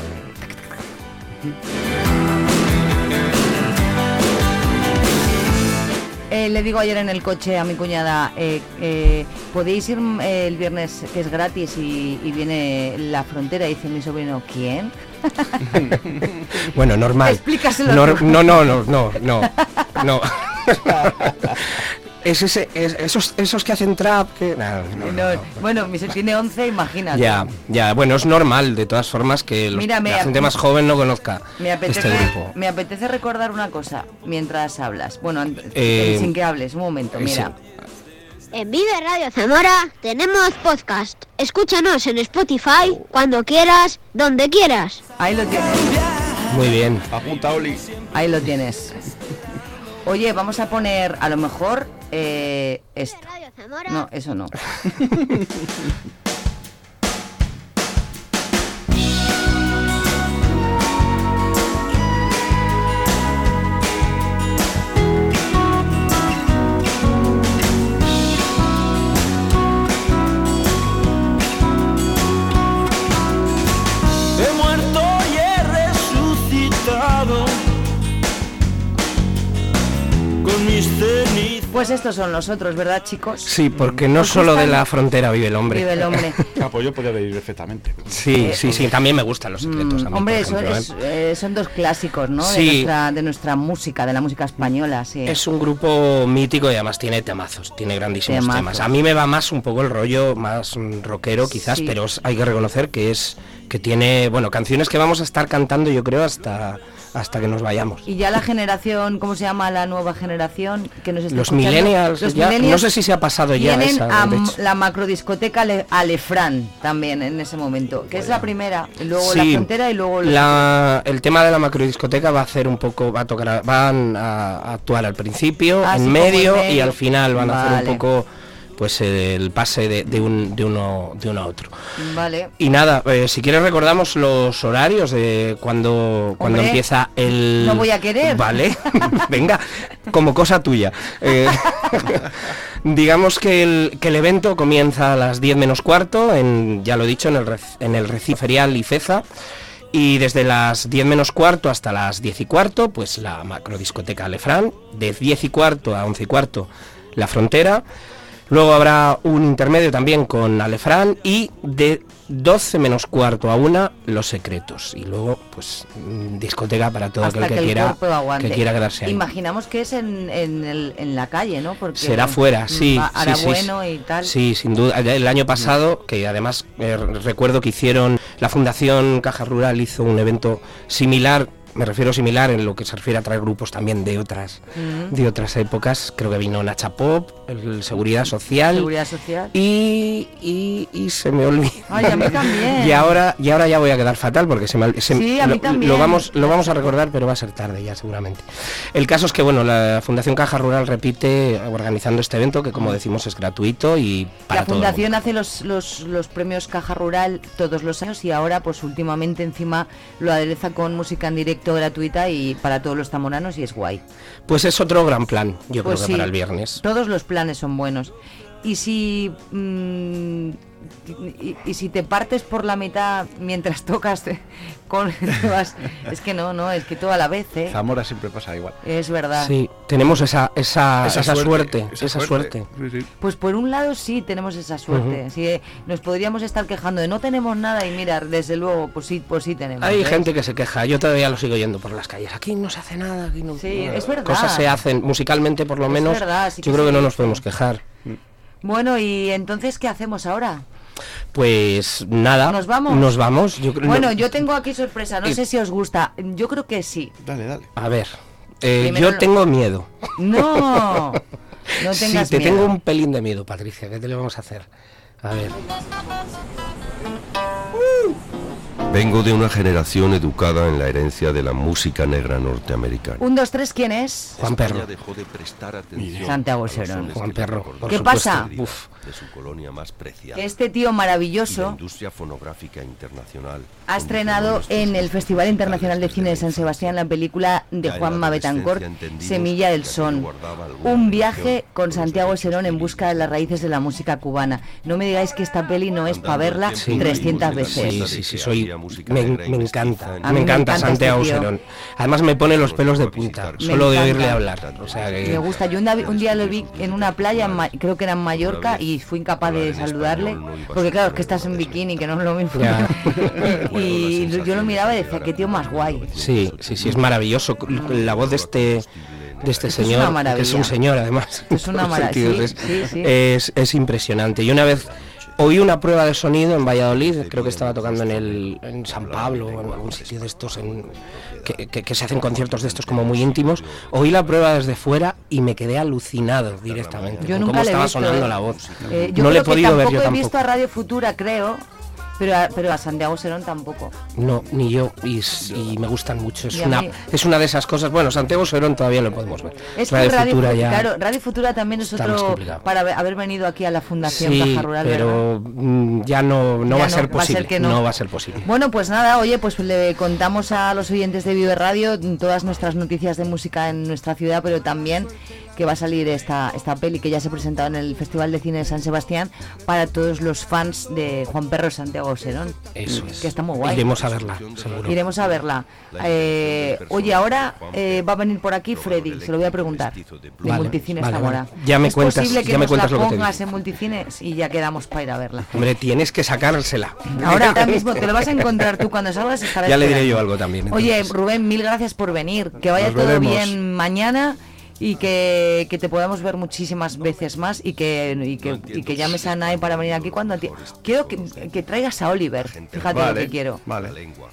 Eh, le digo ayer en el coche a mi cuñada, eh, eh, ¿podéis ir mm, el viernes que es gratis y, y viene la frontera? Y dice mi sobrino, ¿quién? Bueno, normal. Explícaselo Nor- no, no, no, no, no, no. es ese, es- esos, esos que hacen trap que... no, no, no. No, bueno, mi tiene 11, imagínate. Ya, ya, bueno, es normal de todas formas que los- Mira, la gente más joven no conozca Me apetece, este grupo. me apetece recordar una cosa mientras hablas. Bueno, Eh, sin que hables, un momento, mira. En Vive Radio Zamora tenemos podcast. Escúchanos en Spotify cuando quieras, donde quieras. Ahí lo tienes. Muy bien. Apunta, Oli. Ahí lo tienes. Oye, vamos a poner a lo mejor eh, esto. No, eso no. mis cenizas. Pues estos son los otros, ¿verdad, chicos? Sí, porque no ¿Os solo de la frontera vive el hombre. Vive el hombre. Ah, pues yo podría vivir perfectamente. Sí, sí, sí, también me gustan los secretos. a mí, Mm, Hombre, ejemplo, es- ¿eh? eh, son dos clásicos, ¿no? De, Sí. nuestra, de nuestra música, de la música española, sí. Es un grupo mítico y además tiene temazos, tiene grandísimos Temazos. temas. A mí me va más un poco el rollo más rockero quizás, Sí. pero hay que reconocer que es que tiene, bueno, canciones que vamos a estar cantando yo creo hasta hasta que nos vayamos. Y ya la generación, ¿cómo se llama la nueva generación? Que nos está Los millennials, Los ya- no sé si se ha pasado ya esa, a la macrodiscoteca Ale- Alefran también en ese momento, que es la primera, y luego la frontera y luego la- el tema de la macrodiscoteca va a hacer un poco, va a tocar, van a, a actuar al principio, Ah, en, medio, en medio. y al final van a hacer un poco pues el pase de, de un, de uno de uno a otro. Vale. Y nada, eh, si quieres recordamos los horarios de cuando, cuando empieza el... no voy a querer. Vale, venga, como cosa tuya. Eh, digamos que el, que el evento comienza a las 10 menos cuarto, en, ya lo he dicho, en el, en el recinto ferial Ifeza. Y desde las 10 menos cuarto hasta las 10 y cuarto, pues la macrodiscoteca Lefran. De 10 y cuarto a 11 y cuarto, la frontera. Luego habrá un intermedio también con Alefran y de 12 menos cuarto a una Los Secretos. Y luego, pues, mm, discoteca para todo hasta aquel que, quiera, que quiera quedarse ahí. Imaginamos que es en, en, el- en la calle, ¿no? Porque Será fuera, sí. va- sí, hará sí, bueno sí. y tal. Sí, sin duda. El año pasado, que además eh, recuerdo que hicieron, la Fundación Caja Rural hizo un evento similar me refiero similar en lo que se refiere a traer grupos también de otras de otras épocas. Creo que vino Nacha Pop, el Seguridad Social. Seguridad Social. Y, y, y se me olvida. Ay, a mí también. y ahora y ahora ya voy a quedar fatal porque se me, se- Sí, a mí lo, también. lo vamos lo vamos a recordar, pero va a ser tarde ya seguramente. El caso es que bueno, la Fundación Caja Rural repite organizando este evento que como decimos es gratuito y para La todo el Fundación hace los, los, los premios Caja Rural todos los años y ahora pues últimamente encima lo adereza con música en directo gratuita y para todos los zamoranos y es guay. Pues es otro gran plan, yo Pues creo que para el viernes. Todos los planes son buenos. Y si mm, y, y si te partes por la mitad mientras tocas con vas- es que no, no, es que todo a la vez, ¿eh? Zamora siempre pasa igual. Es verdad. Sí, tenemos esa esa, Esa esa, suerte, suerte, esa suerte. suerte. Pues por un lado sí tenemos esa suerte. Sí, eh, nos podríamos estar quejando de no tenemos nada y mirar, desde luego, pues sí, pues sí tenemos. Hay ¿ves? gente que se queja, yo todavía lo sigo yendo por las calles. Aquí no se hace nada, aquí no. Sí, no- es verdad. Cosas se hacen musicalmente por lo Es menos. verdad, sí que yo creo que no nos podemos quejar. Bueno, y entonces, ¿qué hacemos ahora? Pues nada. ¿Nos vamos? Nos vamos. Yo creo- Bueno, no- yo tengo aquí sorpresa, no Eh, sé si os gusta. Yo creo que sí. Dale, dale. A ver, eh, yo no- tengo miedo. No, no sí, tengas te miedo. tengo un pelín de miedo, Patricia. ¿Qué te le vamos a hacer? A ver. Vengo de una generación educada en la herencia de la música negra norteamericana. Un, dos, tres, ¿quién es? Juan Perro. dejó de prestar atención Santiago Serón. Juan Perro, por ¿Qué pasa? Uf. de su colonia más preciada. Que este tío maravilloso industria fonográfica internacional ha estrenado en el Festival Internacional de Cine de San Sebastián la película de Juanma Betancourt, Semilla del Son. Un viaje con Santiago Serón en busca de las raíces de la música cubana. No me digáis que esta peli no es para verla Sí. 300 veces. Sí, sí, sí, soy, me, me encanta, me encanta encanta Santiago este. Serón. Además me pone los pelos de punta, solo de oírle hablar. O sea que Me gusta. Yo un, día lo vi en una playa, creo que era en Mallorca, y fui incapaz de saludarle, porque claro, es que estás en bikini, que no es lo mismo. Ya. y yo lo miraba y decía, qué tío más guay. Sí, sí, sí, es maravilloso. La voz de este de este Es una señor, que es un señor además. Es una maravilla, sentidos, sí, sí, sí. Es, es impresionante. Y una vez oí una prueba de sonido en Valladolid, creo que estaba tocando en el en San Pablo o en algún sitio de estos en, que, que- que se hacen conciertos de estos como muy íntimos. Oí la prueba desde fuera y me quedé alucinado directamente. Yo con nunca cómo le he estaba visto, sonando ¿eh? la voz. Eh, yo no le he que podido ver tampoco yo he tampoco. visto a Radio Futura, creo, pero a, pero a Santiago Serón tampoco. No, ni yo, y, me gustan mucho. Es Y una, mí- es una de esas cosas. Bueno, Santiago Serón todavía lo podemos ver. Es que Radio Radio, Futura Fu- ya. claro, Radio Futura también es otro para haber- venido aquí a la Fundación Sí, Caja Rural. pero mm, ya no, no Ya va a no, ser va a ser posible. que no. no. va a ser posible. Bueno, pues nada, oye, pues le contamos a los oyentes de Vive Radio todas nuestras noticias de música en nuestra ciudad, pero también que va a salir esta, esta peli que ya se ha presentado en el Festival de Cine de San Sebastián para todos los fans de Juan Perro Santiago Serón. Eso es. Que está muy guay. Iremos a verla, seguro. Iremos a verla. Eh, oye, ahora eh, va a venir por aquí Freddy, se lo voy a preguntar, de Vale, Multicines vale, Zamora. vale. Ya me ¿Es cuentas- posible que ya me nos cuentas la lo que te pongas en Multicines y ya quedamos para ir a verla? Hombre, tienes que sacársela. Ahora, ahora mismo te lo vas a encontrar tú cuando salgas. Ya le diré yo algo también. Oye, entonces. Rubén, mil gracias por venir. Que vaya Nos todo veremos. bien mañana y que, que te podamos ver muchísimas veces más y que, y que, y que llames a Nae para venir aquí cuando a ti. Quiero que, que traigas a Oliver. Fíjate lo Vale, que quiero. Vale.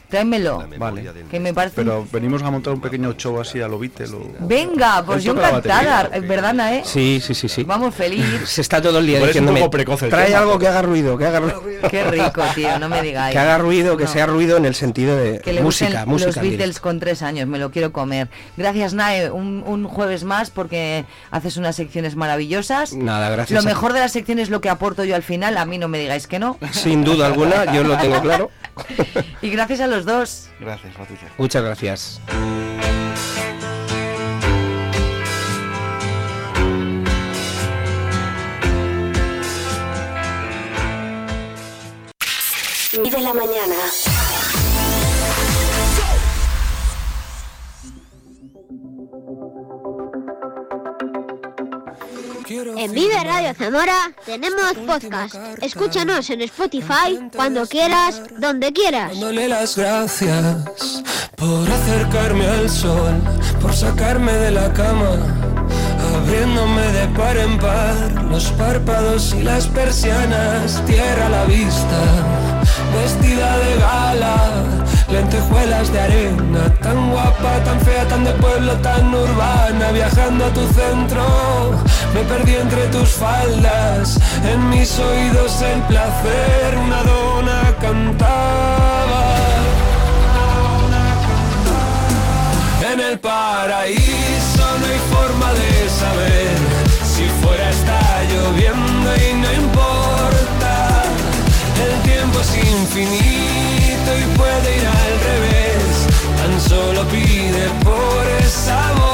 Tráemelo. Vale. Que me parece. Pero venimos a montar un pequeño show así a lo Beatle. o- Venga, pues yo encantada. ¿verdad, Nae? Sí, sí, sí, sí. Vamos feliz. Se está todo el día un diciéndome. poco precoce el Trae tema, algo que haga ruido, que haga ruido. Qué rico, tío, no me digáis. Que haga ruido, que No. sea ruido en el sentido de que le música, música. los Beatles con tres años, me lo quiero comer. Gracias, Nae, un, un jueves más porque haces unas secciones maravillosas. Nada, gracias. Lo mejor de la sección es lo que aporto yo al final, a mí no me digáis que no. Sin duda alguna, yo lo tengo claro. Y gracias a los dos. Gracias, Patricia. Muchas gracias. Vive la mañana. En Vive Radio Zamora tenemos podcast. Escúchanos en Spotify cuando quieras, donde quieras. Dándole las gracias por acercarme al sol, por sacarme de la cama, abriéndome de par en par los párpados y las persianas, tierra a la vista, vestida de gala, lentejuelas de arena, tan guapa de pueblo tan urbana viajando a tu centro. Me perdí entre tus faldas, en mis oídos el placer, una dona cantaba. En el paraíso no hay forma de saber si fuera está lloviendo y no importa. El tiempo es infinito y puede ir al revés. Tan solo pide por esa boca.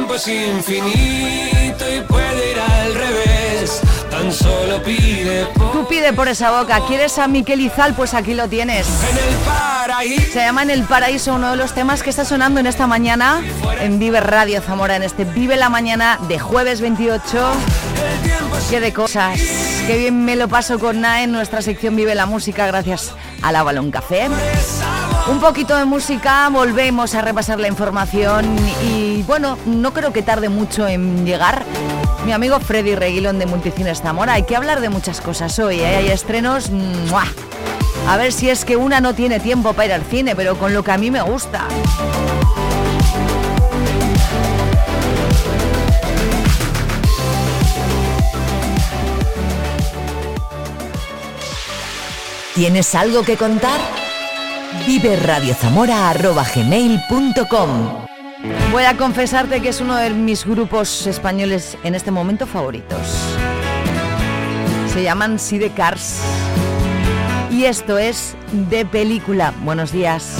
El tiempo es infinito y puede ir al revés. Tan solo pide por Tú pide por esa boca. ¿Quieres a Miquel Izal? Pues aquí lo tienes. Se llama En el Paraíso, uno de los temas que está sonando en esta mañana en Vive Radio Zamora, en este Vive la Mañana de jueves 28. Qué de cosas. Qué bien me lo paso con Na en nuestra sección Vive la Música gracias a la Balón Café. Un poquito de música, volvemos a repasar la información y bueno, no creo que tarde mucho en llegar. Mi amigo Freddy Reguilón de Multicines Zamora, hay que hablar de muchas cosas hoy, ¿eh? hay estrenos... A ver si es que una no tiene tiempo para ir al cine, pero con lo que a mí me gusta. ¿Tienes algo que contar? Vive gmail.com Voy a confesarte que es uno de mis grupos españoles en este momento favoritos. Se llaman Sidecars. Y esto es de película. Buenos días.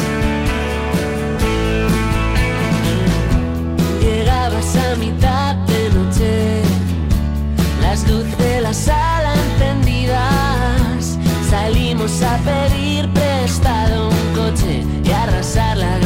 Llegabas a mitad de noche, las luces de la sala encendidas. Salimos a pedir prestado un coche y arrasar la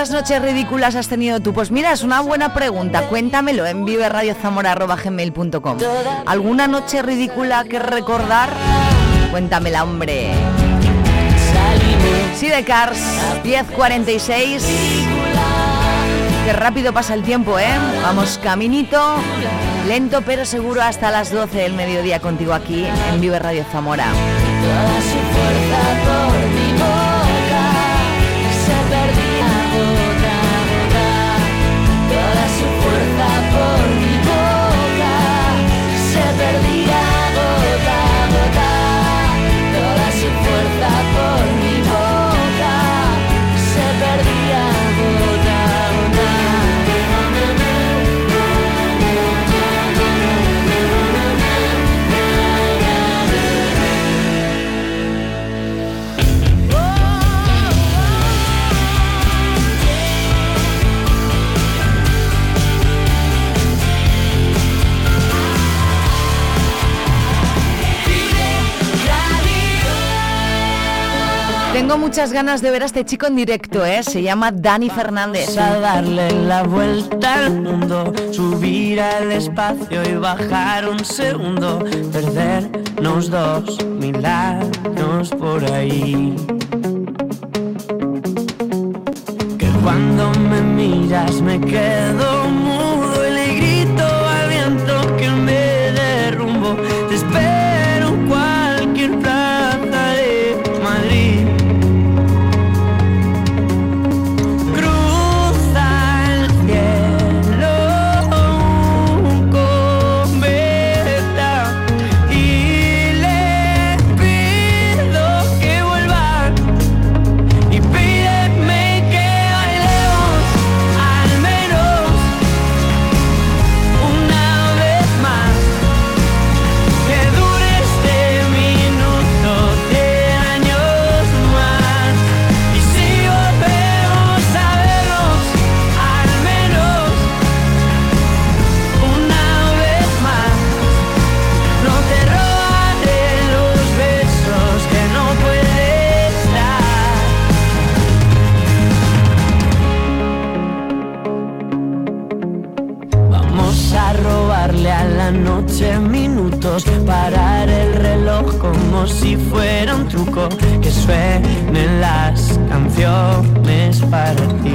¿Cuántas noches ridículas has tenido tú? Pues mira, es una buena pregunta. Cuéntamelo en viveradiozamora.gmail.com ¿Alguna noche ridícula que recordar? Cuéntamela, hombre. Sí, de Cars, 10.46. Qué rápido pasa el tiempo, ¿eh? Vamos caminito, lento pero seguro hasta las 12 del mediodía contigo aquí en Vive Radio Zamora. Tengo muchas ganas de ver a este chico en directo, ¿eh? Se llama Dani Fernández. a darle la vuelta al mundo, subir al espacio y bajar un segundo, perdernos dos mil años por ahí. Que cuando me miras me quedo fuera un truco, que suenen las canciones para ti.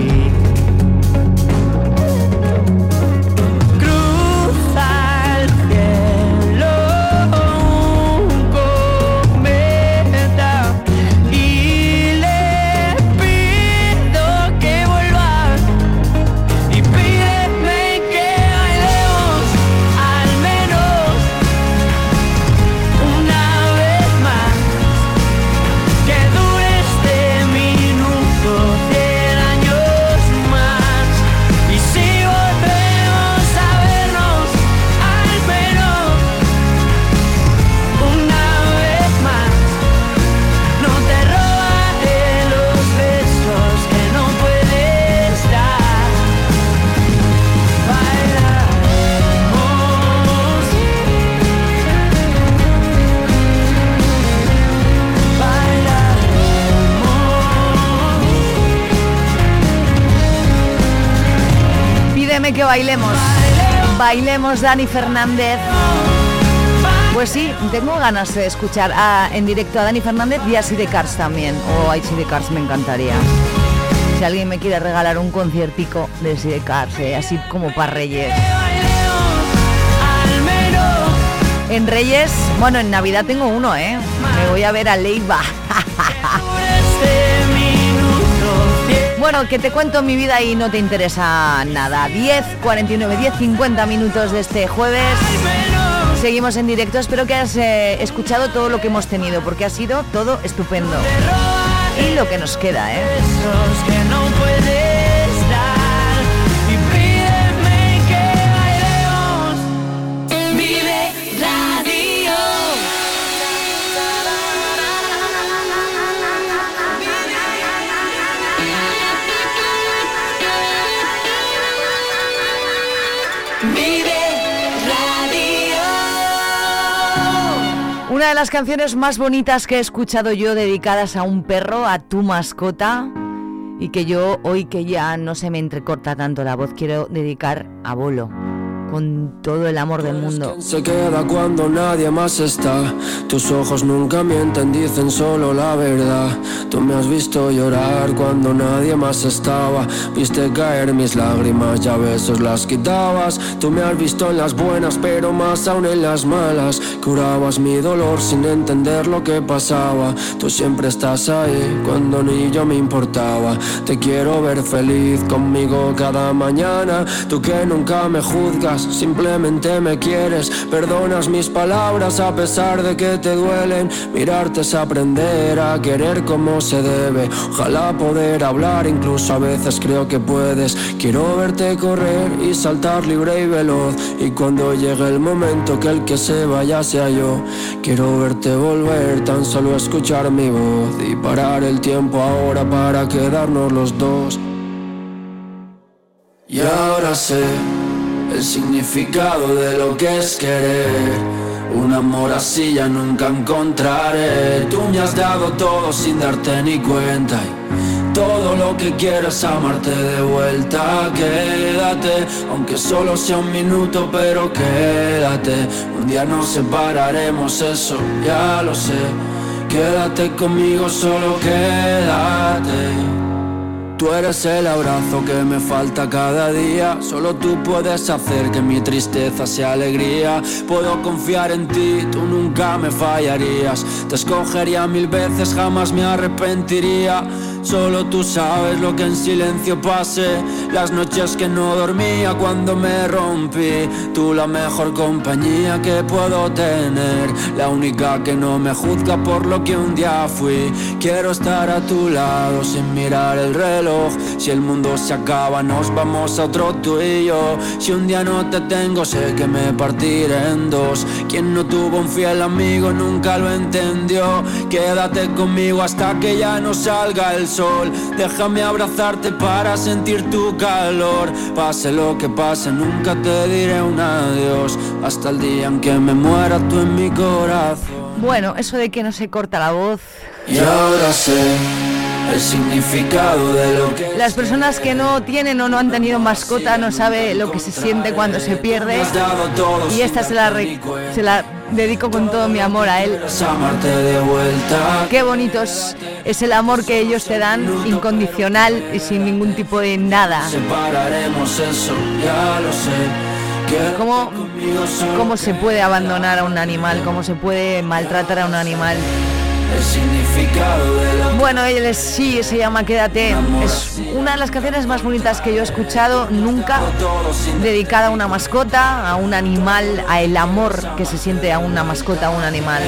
Bailemos Dani Fernández. Pues sí, tengo ganas de escuchar a- en directo a Dani Fernández y a de Cars también. O a de Cars me encantaría. Si alguien me quiere regalar un conciertico de de Cars, eh, así como para Reyes. En Reyes, bueno, en Navidad tengo uno, ¿eh? Me voy a ver a Leiva. Bueno, que te cuento mi vida y no te interesa nada. 10, 49, 10, 50 minutos de este jueves. Seguimos en directo. Espero que hayas eh, escuchado todo lo que hemos tenido, porque ha sido todo estupendo. Y lo que nos queda, ¿eh? Una de las canciones más bonitas que he escuchado yo dedicadas a un perro, a tu mascota, y que yo hoy que ya no se me entrecorta tanto la voz, quiero dedicar a Bolo con todo el amor del mundo. Se queda cuando nadie más está. Tus ojos nunca mienten, dicen solo la verdad. Tú me has visto llorar cuando nadie más estaba. Viste caer mis lágrimas, ya besos las quitabas. Tú me has visto en las buenas, pero más aún en las malas. Curabas mi dolor sin entender lo que pasaba. Tú siempre estás ahí cuando ni yo me importaba. Te quiero ver feliz conmigo cada mañana. Tú que nunca me juzgas simplemente me quieres. Perdonas mis palabras a pesar de que te duelen. Mirarte es aprender a querer como se debe. Ojalá poder hablar, incluso a veces creo que puedes. Quiero verte correr y saltar libre y veloz. Y cuando llegue el momento que el que se vaya sea yo, quiero verte volver, tan solo escuchar mi voz y parar el tiempo ahora para quedarnos los dos. Y ahora sé el significado de lo que es querer. Un amor así ya nunca encontraré. Tú me has dado todo sin darte ni cuenta. Y todo lo que quiero es amarte de vuelta. Quédate, aunque solo sea un minuto, pero quédate. Un día nos separaremos, eso ya lo sé. Quédate conmigo, solo quédate. Tú eres el abrazo que me falta cada día. Solo tú puedes hacer que mi tristeza sea alegría. Puedo confiar en ti, tú nunca me fallarías. Te escogería mil veces, jamás me arrepentiría. Solo tú sabes lo que en silencio pasé. Las noches que no dormía cuando me rompí. Tú la mejor compañía que puedo tener. La única que no me juzga por lo que un día fui. Quiero estar a tu lado sin mirar el reloj. Si el mundo se acaba, nos vamos a otro tú y yo. Si un día no te tengo, sé que me partiré en dos. Quien no tuvo un fiel amigo nunca lo entendió. Quédate conmigo hasta que ya no salga el sol. Déjame abrazarte para sentir tu calor. Pase lo que pase, nunca te diré un adiós. Hasta el día en que me muera tú en mi corazón. Bueno, eso de que no se corta la voz. Y ahora sé el significado de lo que Las personas que no tienen o no han tenido mascota no sabe lo que se siente cuando se pierde. Y esta se la, re- se la dedico con todo mi amor a él. Qué bonito es, el amor que ellos te dan, incondicional y sin ningún tipo de nada. ¿Cómo, ¿Cómo se puede abandonar a un animal? ¿Cómo se puede maltratar a un animal? Bueno, él es, sí, se llama Quédate. Es una de las canciones más bonitas que yo he escuchado nunca dedicada a una mascota, a un animal, a el amor que se siente a una mascota, a un animal.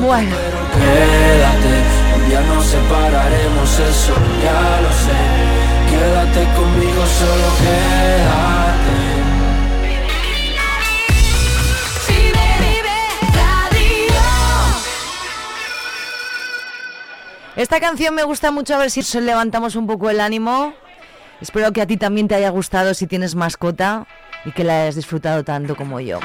Bueno, Quédate, día nos separaremos, eso ya lo sé. Quédate conmigo, solo quédate. Esta canción me gusta mucho, a ver si levantamos un poco el ánimo. Espero que a ti también te haya gustado si tienes mascota y que la hayas disfrutado tanto como yo.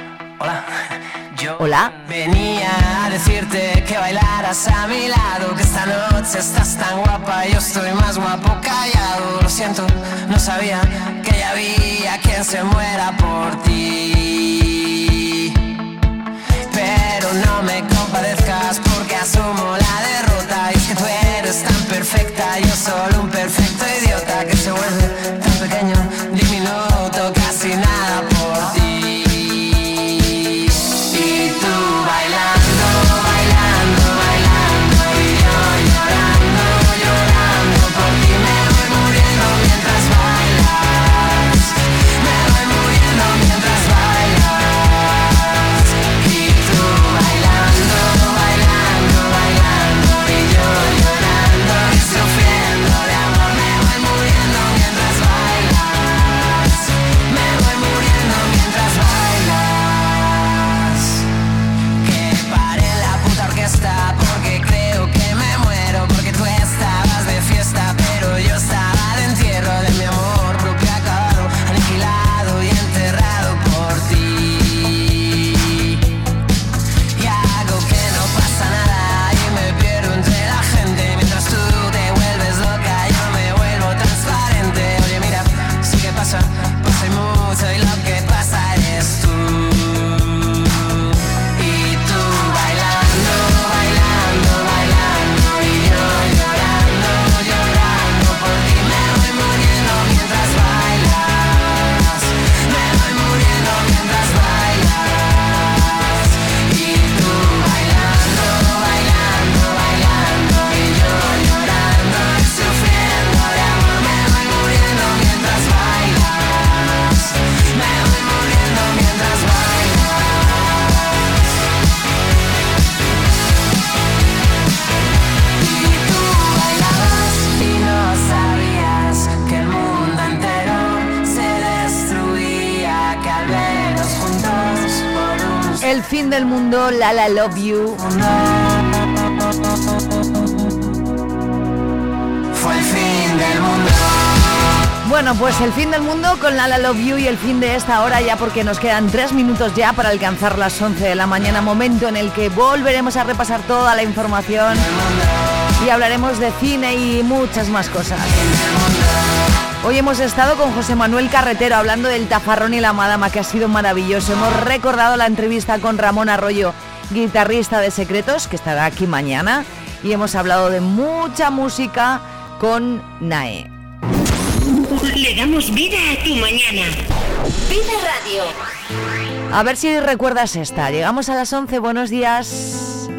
Hola. Venía a decirte que bailaras a mi lado, que esta noche estás tan guapa, yo estoy más guapo callado. Lo siento, no sabía que ya había quien se muera por ti. El fin del mundo, La La Love You. Fue el fin del mundo. Bueno, pues el fin del mundo con La La Love You y el fin de esta hora ya porque nos quedan tres minutos ya para alcanzar las 11 de la mañana, momento en el que volveremos a repasar toda la información y hablaremos de cine y muchas más cosas. Hoy hemos estado con José Manuel Carretero hablando del tafarrón y la madama, que ha sido maravilloso. Hemos recordado la entrevista con Ramón Arroyo, guitarrista de Secretos, que estará aquí mañana. Y hemos hablado de mucha música con Nae. Le damos vida a tu mañana. Vive Radio. A ver si recuerdas esta. Llegamos a las 11. Buenos días.